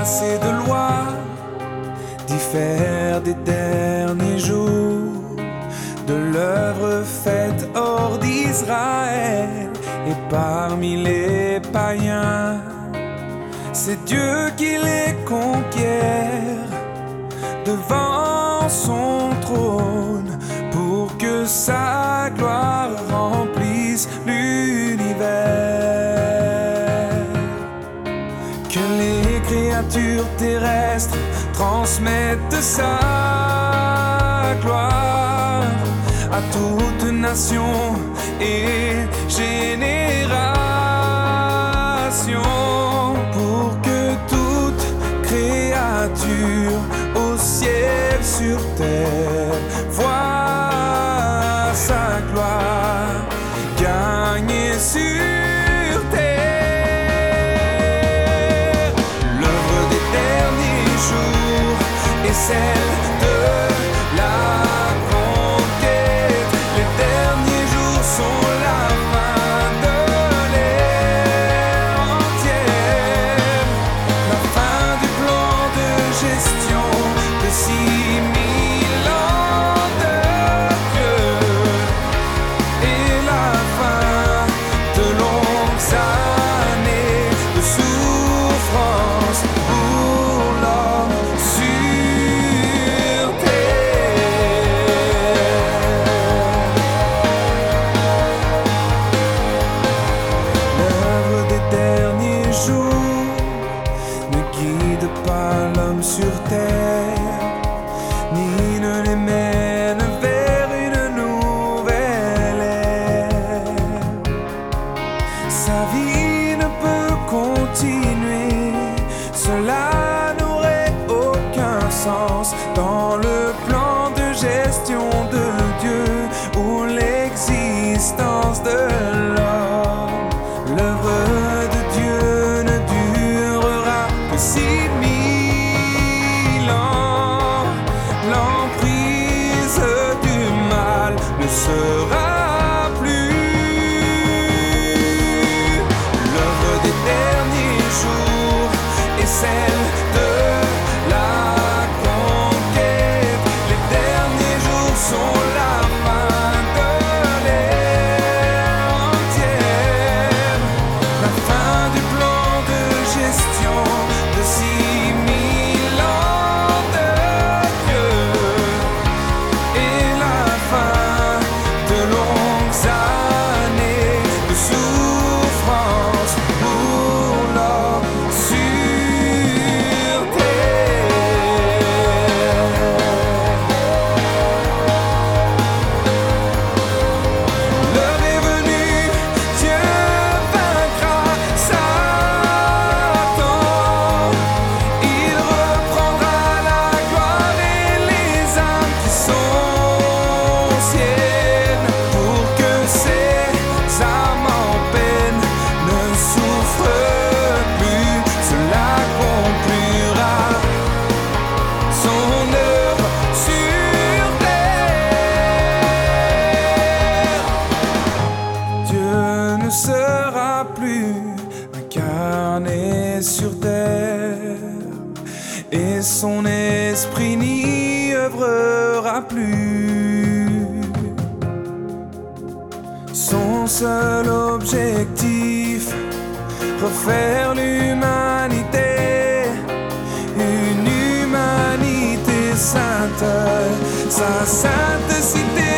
passer de loi, diffère des derniers jours, de l'œuvre faite hors d'Israël et parmi les païens. C'est Dieu qui les conquiert devant son les créatures terrestres transmettent sa gloire à toute nation et génération pour que toute créature au ciel sur terre jours est celle de la sur terre, ni ne les mène vers une nouvelle ère. Sa vie sera plus. L'œuvre des derniers jours est celle sur terre et son esprit n'y œuvrera plus. Son seul objectif, refaire l'humanité, une humanité sainte, sa sainte cité.